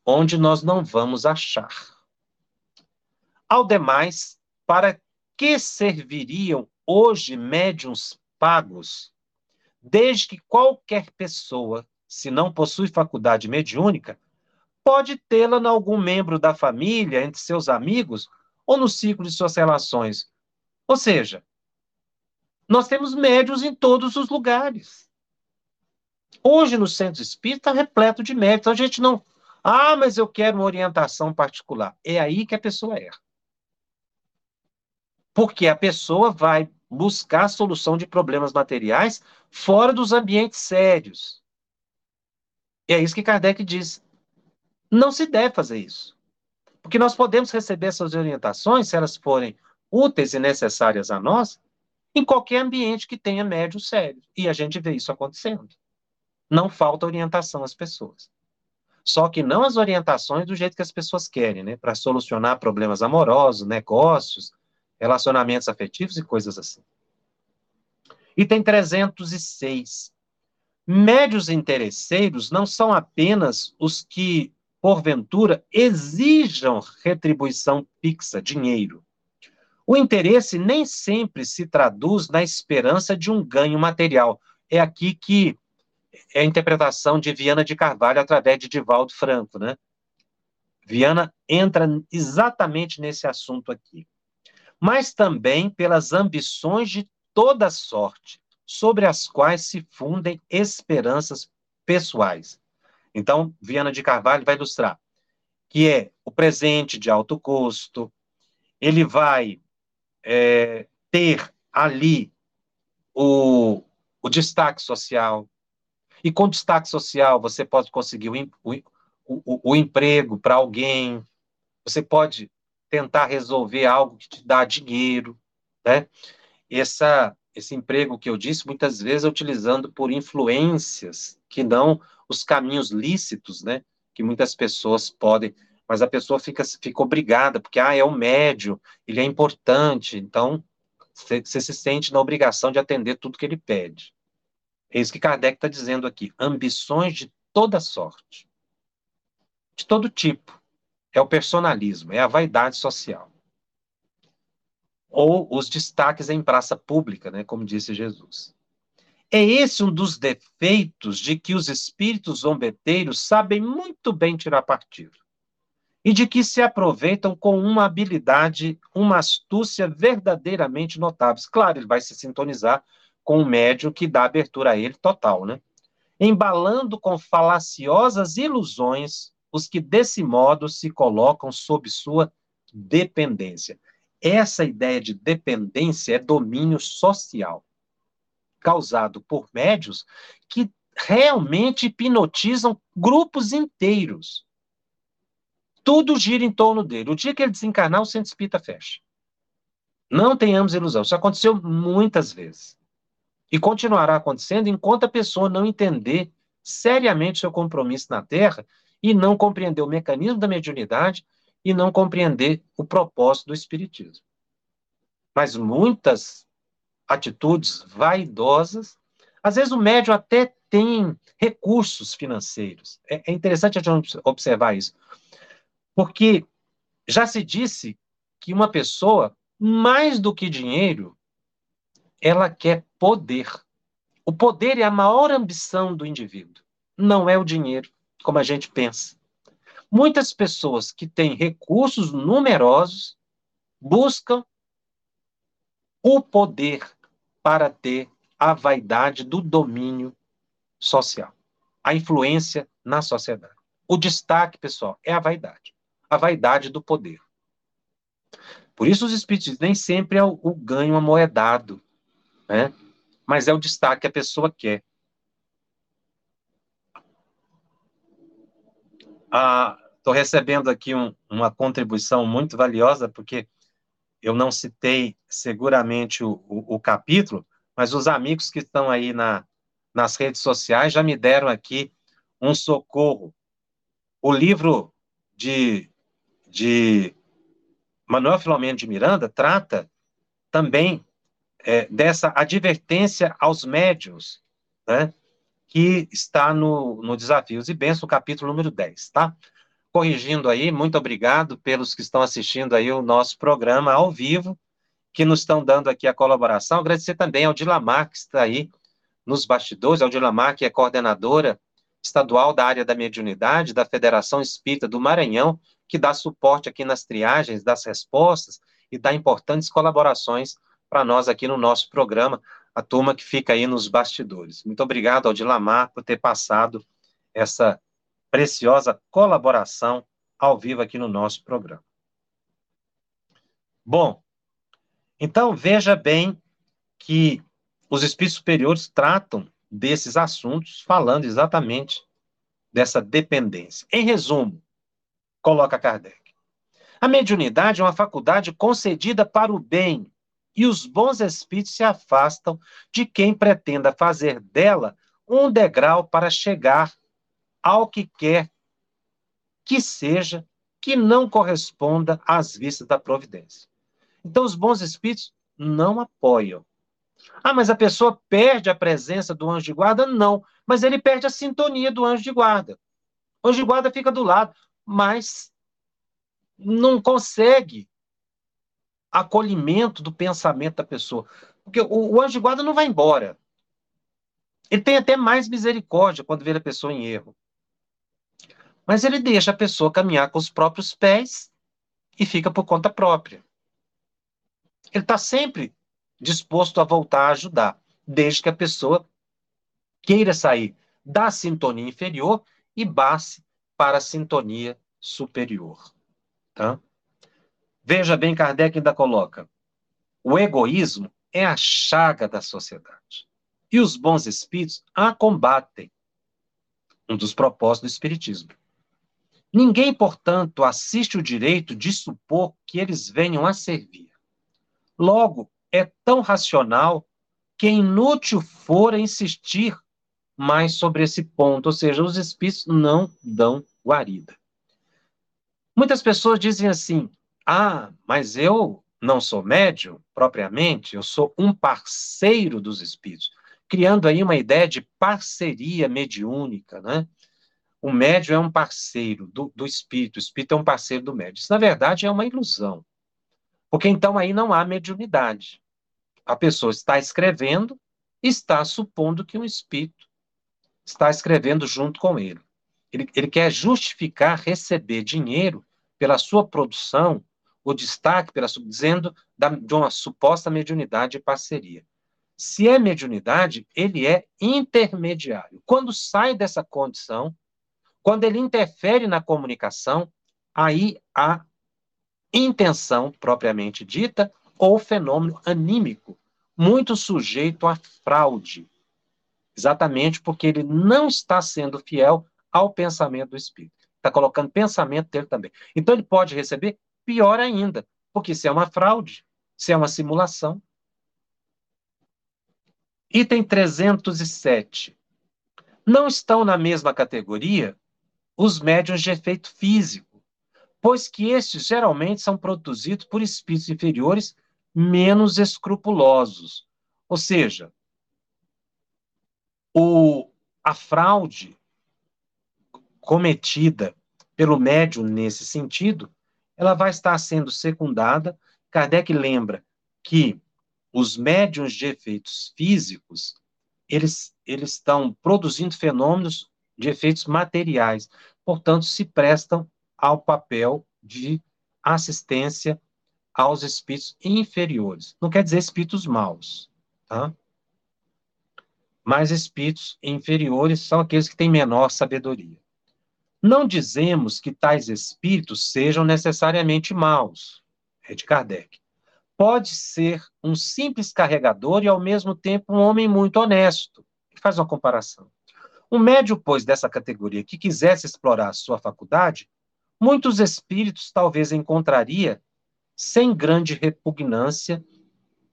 onde nós não vamos achar. Ao demais, para que serviriam hoje médiums pagos, desde que qualquer pessoa, se não possui faculdade mediúnica, pode tê-la em algum membro da família, entre seus amigos ou no ciclo de suas relações. Ou seja, nós temos médios em todos os lugares. Hoje, no centro espírita, está repleto de médios. Então, a gente não. Ah, mas eu quero uma orientação particular. É aí que a pessoa erra. Porque a pessoa vai buscar solução de problemas materiais fora dos ambientes sérios. E é isso que Kardec diz. Não se deve fazer isso. Porque nós podemos receber essas orientações, se elas forem úteis e necessárias a nós, em qualquer ambiente que tenha médio sério. E a gente vê isso acontecendo. Não falta orientação às pessoas. Só que não as orientações do jeito que as pessoas querem, né? Para solucionar problemas amorosos, negócios, relacionamentos afetivos e coisas assim. Item 306. Médios interesseiros não são apenas os que, porventura, exijam retribuição fixa, dinheiro. O interesse nem sempre se traduz na esperança de um ganho material. É aqui que é a interpretação de Viana de Carvalho através de Divaldo Franco, né? Viana entra exatamente nesse assunto aqui. Mas também pelas ambições de toda sorte, sobre as quais se fundem esperanças pessoais. Então, Viana de Carvalho vai ilustrar que é o presente de alto custo, ele vai é, ter ali o, o destaque social, e com destaque social você pode conseguir o, o, o, o emprego para alguém, você pode tentar resolver algo que te dá dinheiro, né? Essa, esse emprego que eu disse, muitas vezes é utilizando por influências que não os caminhos lícitos, né? Que muitas pessoas podem, mas a pessoa fica, fica obrigada, porque, ah, é o médio, ele é importante, então você se sente na obrigação de atender tudo que ele pede. É isso que Kardec está dizendo aqui. Ambições de toda sorte, de todo tipo. É o personalismo, é a vaidade social ou os destaques em praça pública, né, como disse Jesus. É esse um dos defeitos de que os espíritos zombeteiros sabem muito bem tirar partido e de que se aproveitam com uma habilidade, uma astúcia verdadeiramente notáveis. Claro, ele vai se sintonizar com o médium que dá abertura a ele total, né? Embalando com falaciosas ilusões os que desse modo se colocam sob sua dependência. Essa ideia de dependência é domínio social, causado por médios que realmente hipnotizam grupos inteiros. Tudo gira em torno dele. O dia que ele desencarnar, o centro espírita fecha. Não tenhamos ilusão. Isso aconteceu muitas vezes. E continuará acontecendo enquanto a pessoa não entender seriamente seu compromisso na Terra e não compreender o mecanismo da mediunidade e não compreender o propósito do Espiritismo. Mas muitas atitudes vaidosas, às vezes o médium até tem recursos financeiros. É, é interessante a gente observar isso. Porque já se disse que uma pessoa, mais do que dinheiro, ela quer poder. O poder é a maior ambição do indivíduo, não é o dinheiro, como a gente pensa. Muitas pessoas que têm recursos numerosos buscam o poder para ter a vaidade do domínio social, a influência na sociedade. O destaque, pessoal, é a vaidade, a vaidade do poder. Por isso, os espíritos nem sempre é o, ganho amoedado, né? mas é o destaque que a pessoa quer. Estou recebendo aqui um, uma contribuição muito valiosa, porque eu não citei seguramente o, o, o, capítulo, mas os amigos que estão aí na, nas redes sociais já me deram aqui um socorro. O livro de, de Manuel Filomeno de Miranda trata também é, dessa advertência aos médios, né, que está no, no Desafios e Bênçãos, capítulo número 10, tá? corrigindo aí, muito obrigado pelos que estão assistindo aí o nosso programa ao vivo, que nos estão dando aqui a colaboração. Agradecer também ao Dilamar, que está aí nos bastidores, ao Dilamar, que é coordenadora estadual da área da mediunidade da Federação Espírita do Maranhão, que dá suporte aqui nas triagens das respostas e dá importantes colaborações para nós aqui no nosso programa, a turma que fica aí nos bastidores. Muito obrigado ao Dilamar por ter passado essa preciosa colaboração ao vivo aqui no nosso programa. Bom, então veja bem que os espíritos superiores tratam desses assuntos falando exatamente dessa dependência. Em resumo, coloca Kardec. A mediunidade é uma faculdade concedida para o bem, e os bons espíritos se afastam de quem pretenda fazer dela um degrau para chegar ao que quer que seja que não corresponda às vistas da providência. Então, os bons espíritos não apoiam. Ah, mas a pessoa perde a presença do anjo de guarda? Não, mas ele perde a sintonia do anjo de guarda. O anjo de guarda fica do lado, mas não consegue acolhimento do pensamento da pessoa. Porque o, o anjo de guarda não vai embora. Ele tem até mais misericórdia quando vê a pessoa em erro. Mas ele deixa a pessoa caminhar com os próprios pés e fica por conta própria. Ele está sempre disposto a voltar a ajudar, desde que a pessoa queira sair da sintonia inferior e basse para a sintonia superior. Tá? Veja bem, Kardec ainda coloca: o egoísmo é a chaga da sociedade. E os bons espíritos a combatem. Um dos propósitos do Espiritismo. Ninguém, portanto, assiste o direito de supor que eles venham a servir. Logo, é tão racional que inútil for insistir mais sobre esse ponto, ou seja, os espíritos não dão guarida. Muitas pessoas dizem assim: ah, mas eu não sou médium propriamente, eu sou um parceiro dos espíritos, criando aí uma ideia de parceria mediúnica, né? O médium é um parceiro do, do espírito, o espírito é um parceiro do médium. Isso, na verdade, é uma ilusão. Porque então aí não há mediunidade. A pessoa está escrevendo, está supondo que um espírito está escrevendo junto com ele. Ele, ele quer justificar receber dinheiro pela sua produção o destaque pela, dizendo da, de uma suposta mediunidade e parceria. Se é mediunidade, ele é intermediário. Quando sai dessa condição, quando ele interfere na comunicação, aí há intenção propriamente dita ou fenômeno anímico, muito sujeito a fraude. Exatamente porque ele não está sendo fiel ao pensamento do espírito. Está colocando pensamento dele também. Então ele pode receber pior ainda, porque se é uma fraude, se é uma simulação. Item 307. Não estão na mesma categoria os médiuns de efeito físico, pois que estes geralmente são produzidos por espíritos inferiores menos escrupulosos. Ou seja, o, a fraude cometida pelo médium nesse sentido ela vai estar sendo secundada. Kardec lembra que os médiums de efeitos físicos, eles, eles estão produzindo fenômenos de efeitos materiais, portanto, se prestam ao papel de assistência aos espíritos inferiores. Não quer dizer espíritos maus, tá? Mas espíritos inferiores são aqueles que têm menor sabedoria. Não dizemos que tais espíritos sejam necessariamente maus, é de Kardec. Pode ser um simples carregador e, ao mesmo tempo, um homem muito honesto. Ele faz uma comparação. Um médio, pois, dessa categoria que quisesse explorar sua faculdade, muitos espíritos talvez encontraria sem grande repugnância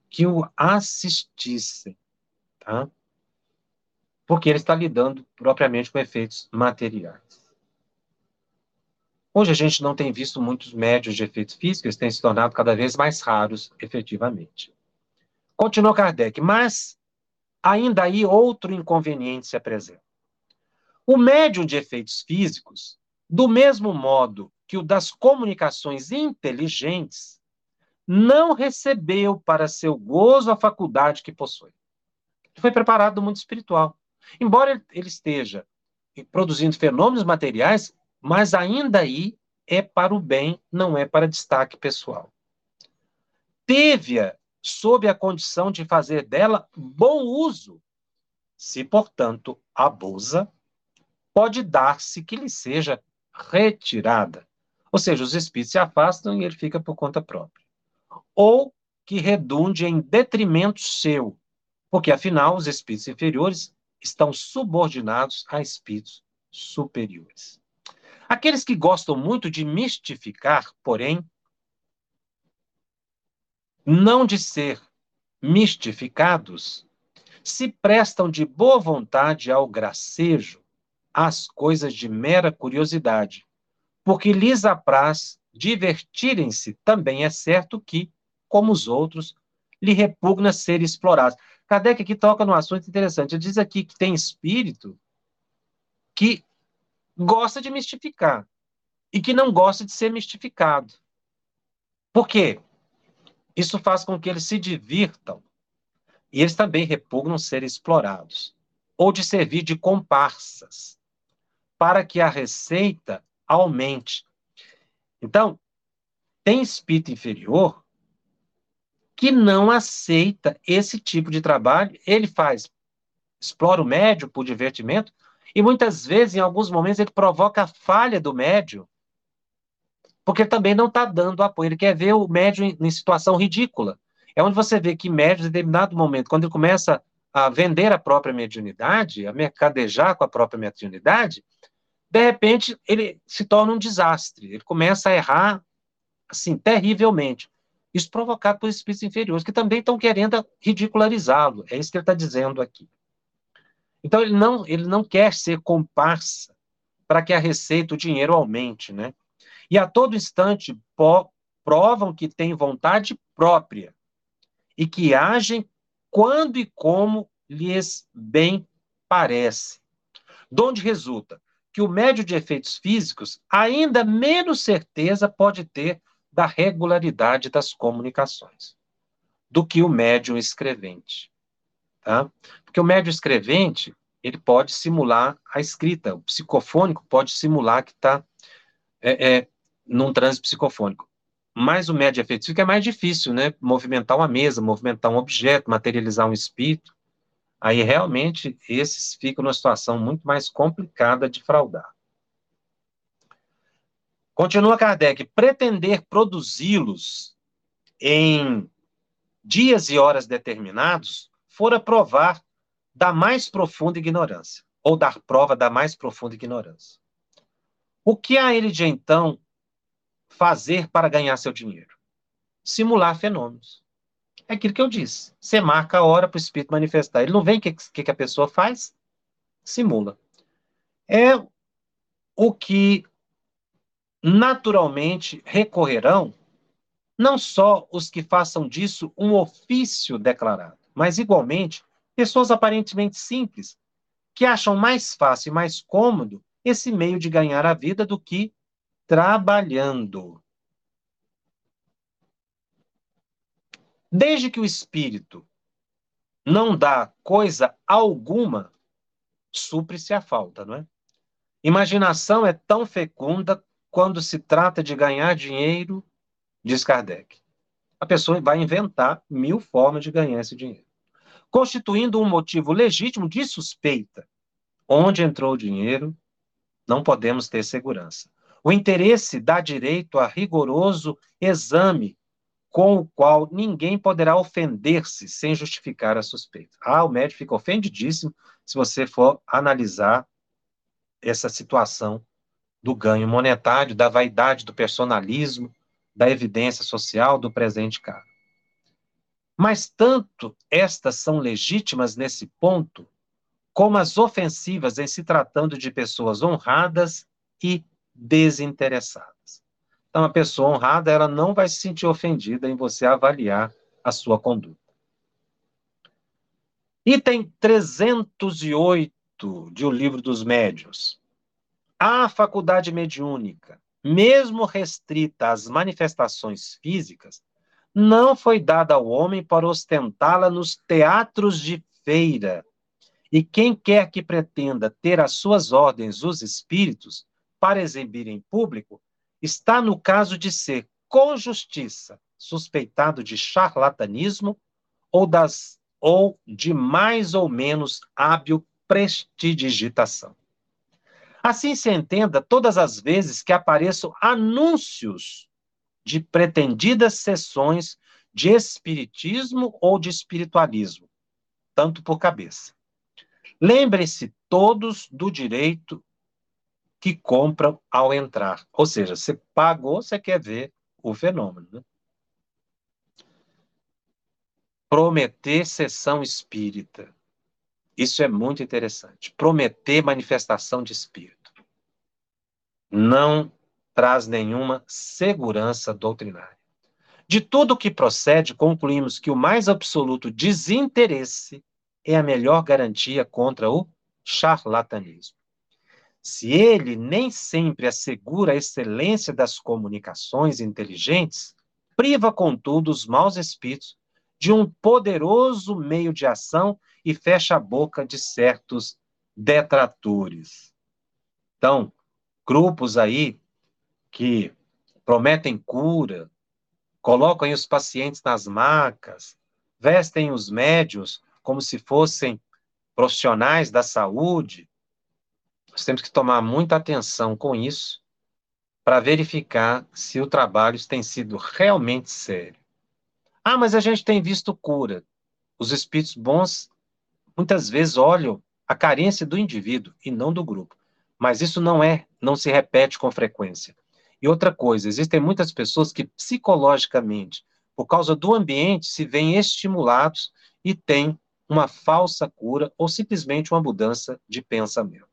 que o assistissem, tá? Porque ele está lidando propriamente com efeitos materiais. Hoje a gente não tem visto muitos médios de efeitos físicos, eles têm se tornado cada vez mais raros, efetivamente. Continua Kardec, mas ainda aí outro inconveniente se apresenta. O médium de efeitos físicos, do mesmo modo que o das comunicações inteligentes, não recebeu para seu gozo a faculdade que possui. Ele foi preparado do mundo espiritual. Embora ele esteja produzindo fenômenos materiais, mas ainda aí é para o bem, não é para destaque pessoal. Teve-a sob a condição de fazer dela bom uso. Se, portanto, abusa, pode dar-se que lhe seja retirada. Ou seja, os espíritos se afastam e ele fica por conta própria. Ou que redunde em detrimento seu, porque afinal os espíritos inferiores estão subordinados a espíritos superiores. Aqueles que gostam muito de mistificar, porém, não de ser mistificados se prestam de boa vontade ao gracejo, às coisas de mera curiosidade, porque lhes apraz divertirem-se, também é certo que, como os outros, lhe repugna ser explorados. Kardec aqui toca num assunto interessante. Ele diz aqui que tem espírito que gosta de mistificar e que não gosta de ser mistificado. Por quê? Isso faz com que eles se divirtam e eles também repugnam ser explorados ou de servir de comparsas para que a receita aumente. Então, tem espírito inferior que não aceita esse tipo de trabalho, ele faz, explora o médio por divertimento, e muitas vezes, em alguns momentos, ele provoca a falha do médio porque também não está dando apoio. Ele quer ver o médium em, em, situação ridícula. É onde você vê que médium, em determinado momento, quando ele começa a vender a própria mediunidade, a mercadejar com a própria mediunidade, de repente ele se torna um desastre. Ele começa a errar, assim, terrivelmente. Isso provocado por espíritos inferiores, que também estão querendo ridicularizá-lo. É isso que ele está dizendo aqui. Então, ele não, ele não quer ser comparsa para que a receita, o dinheiro aumente, né? e a todo instante provam que têm vontade própria e que agem quando e como lhes bem parece. Donde resulta que o médio de efeitos físicos ainda menos certeza pode ter da regularidade das comunicações do que o médium escrevente. Tá? Porque o médium escrevente, ele pode simular a escrita, o psicofônico pode simular que está é, é, num transe psicofônico. Mas o médio afetivo é mais difícil, né? Movimentar uma mesa, movimentar um objeto, materializar um espírito. Aí realmente esses ficam numa situação muito mais complicada de fraudar. Continua Kardec, pretender produzi-los em dias e horas determinados fora provar da mais profunda ignorância, ou dar prova da mais profunda ignorância. O que há ele de então fazer para ganhar seu dinheiro? Simular fenômenos. É aquilo que eu disse. Você marca a hora para o espírito manifestar. Ele não vem, o que, que, que a pessoa faz? Simula. É o que naturalmente recorrerão não só os que façam disso um ofício declarado, mas igualmente pessoas aparentemente simples, que acham mais fácil e mais cômodo esse meio de ganhar a vida do que trabalhando. Desde que o espírito não dá coisa alguma, supre-se a falta, não é? Imaginação é tão fecunda quando se trata de ganhar dinheiro, diz Kardec. A pessoa vai inventar mil formas de ganhar esse dinheiro, constituindo um motivo legítimo de suspeita. Onde entrou o dinheiro, não podemos ter segurança. O interesse dá direito a rigoroso exame, com o qual ninguém poderá ofender-se sem justificar a suspeita. Ah, o médico fica ofendidíssimo se você for analisar essa situação do ganho monetário, da vaidade, do personalismo, da evidência social, do presente caro. Mas tanto estas são legítimas nesse ponto, como as ofensivas em se tratando de pessoas honradas e desinteressadas. Então, a pessoa honrada, ela não vai se sentir ofendida em você avaliar a sua conduta. Item 308 de O Livro dos Médios. A faculdade mediúnica, mesmo restrita às manifestações físicas, não foi dada ao homem para ostentá-la nos teatros de feira. E quem quer que pretenda ter as suas ordens os espíritos, para exibir em público está no caso de ser, com justiça, suspeitado de charlatanismo ou, das, ou de mais ou menos hábil prestidigitação. Assim se entenda todas as vezes que apareçam anúncios de pretendidas sessões de espiritismo ou de espiritualismo, tanto por cabeça. Lembrem-se todos do direito que compram ao entrar. Ou seja, você pagou, você quer ver o fenômeno. Né? prometer sessão espírita. Isso é muito interessante. Prometer manifestação de espírito. Não traz nenhuma segurança doutrinária. De tudo que procede, concluímos que o mais absoluto desinteresse é a melhor garantia contra o charlatanismo. Se ele nem sempre assegura a excelência das comunicações inteligentes, priva, contudo, os maus espíritos de um poderoso meio de ação e fecha a boca de certos detratores. Então, grupos aí que prometem cura, colocam os pacientes nas macas, vestem os médios como se fossem profissionais da saúde. Nós temos que tomar muita atenção com isso para verificar se o trabalho tem sido realmente sério. Ah, mas a gente tem visto cura. Os espíritos bons muitas vezes olham a carência do indivíduo e não do grupo. Mas isso não é, não se repete com frequência. E outra coisa, existem muitas pessoas que psicologicamente, por causa do ambiente, se veem estimulados e têm uma falsa cura ou simplesmente uma mudança de pensamento.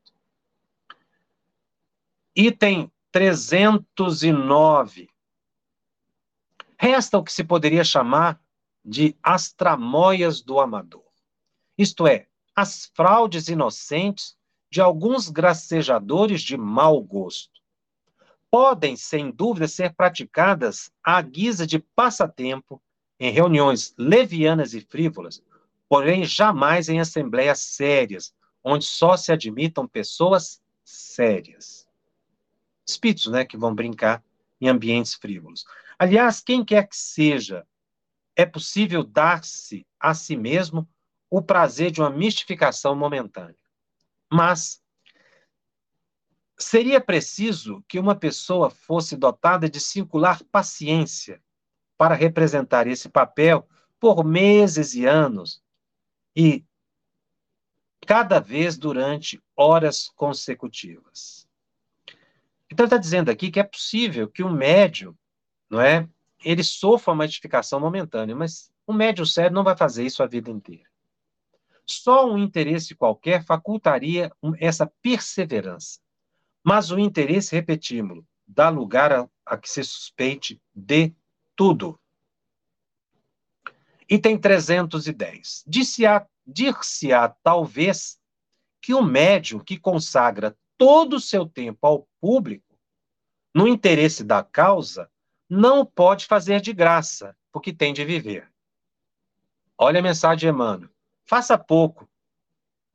Item 309. Resta o que se poderia chamar de as tramóias do amador. Isto é, as fraudes inocentes de alguns gracejadores de mau gosto podem, sem dúvida, ser praticadas à guisa de passatempo em reuniões levianas e frívolas, porém jamais em assembleias sérias, onde só se admitam pessoas sérias. Espíritos, né, que vão brincar em ambientes frívolos. Aliás, quem quer que seja, é possível dar-se a si mesmo o prazer de uma mistificação momentânea. Mas Seria preciso que uma pessoa fosse dotada de singular paciência para representar esse papel por meses e anos e cada vez durante horas consecutivas. Então está dizendo aqui que é possível que um médium, não é, ele sofra uma edificação momentânea, mas um médium sério não vai fazer isso a vida inteira. Só um interesse qualquer facultaria essa perseverança. Mas o interesse, repetimos, dá lugar a, a que se suspeite de tudo. Item 310. Dir-se-á, dir-se-á talvez que o médium que consagra todo o seu tempo ao público, no interesse da causa, não pode fazer de graça, porque tem de viver. Olha a mensagem de Emmanuel. Faça pouco,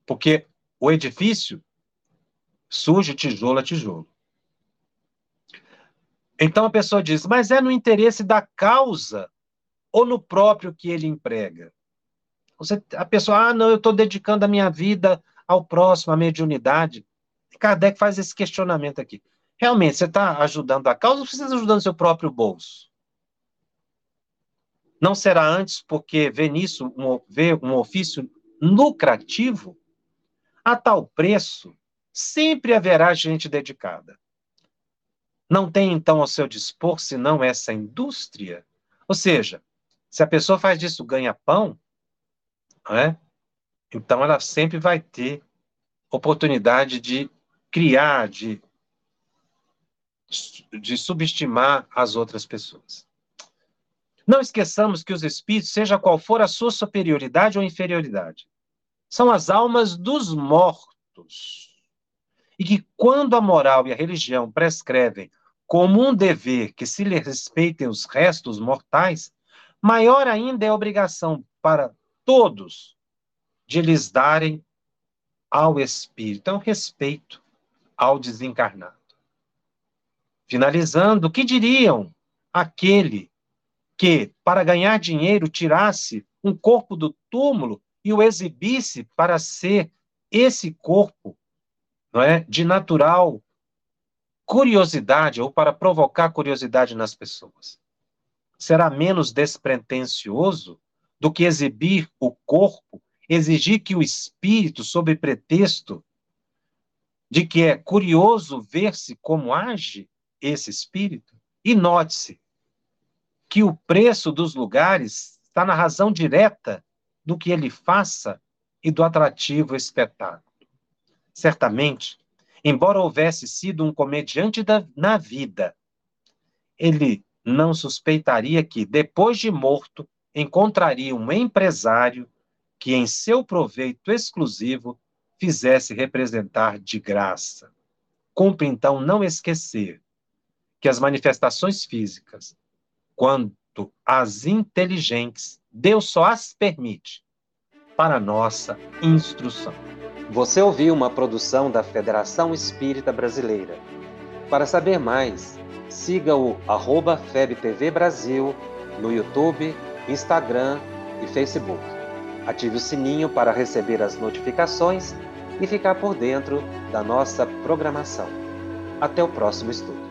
porque o edifício surge tijolo a tijolo. Então a pessoa diz, mas é no interesse da causa ou no próprio que ele emprega? Você, a pessoa, ah, não, eu estou dedicando a minha vida ao próximo, à mediunidade. Kardec faz esse questionamento aqui. Realmente, você está ajudando a causa ou você está ajudando seu próprio bolso? Não será antes porque vê nisso um, vê um ofício lucrativo? A tal preço sempre haverá gente dedicada. Não tem, então, ao seu dispor senão essa indústria? Ou seja, se a pessoa faz disso ganha-pão, é? então ela sempre vai ter oportunidade de criar, de, de subestimar as outras pessoas. Não esqueçamos que os espíritos, seja qual for a sua superioridade ou inferioridade, são as almas dos mortos e que quando a moral e a religião prescrevem como um dever que se lhe respeitem os restos mortais, maior ainda é a obrigação para todos de lhes darem ao espírito, então respeito ao desencarnado. Finalizando, o que diriam aquele que, para ganhar dinheiro, tirasse um corpo do túmulo e o exibisse para ser esse corpo não é, de natural curiosidade ou para provocar curiosidade nas pessoas. Será menos despretensioso do que exibir o corpo, exigir que o espírito, sob pretexto de que é curioso ver-se como age esse espírito? E note-se que o preço dos lugares está na razão direta do que ele faça e do atrativo espetáculo. Certamente, embora houvesse sido um comediante da, na vida, ele não suspeitaria que, depois de morto, encontraria um empresário que, em seu proveito exclusivo, fizesse representar de graça. Cumpre então não esquecer que as manifestações físicas, quanto as inteligentes, Deus só as permite para nossa instrução. Você ouviu uma produção da Federação Espírita Brasileira. Para saber mais, siga o arroba FebTV Brasil no YouTube, Instagram e Facebook. Ative o sininho para receber as notificações e ficar por dentro da nossa programação. Até o próximo estudo.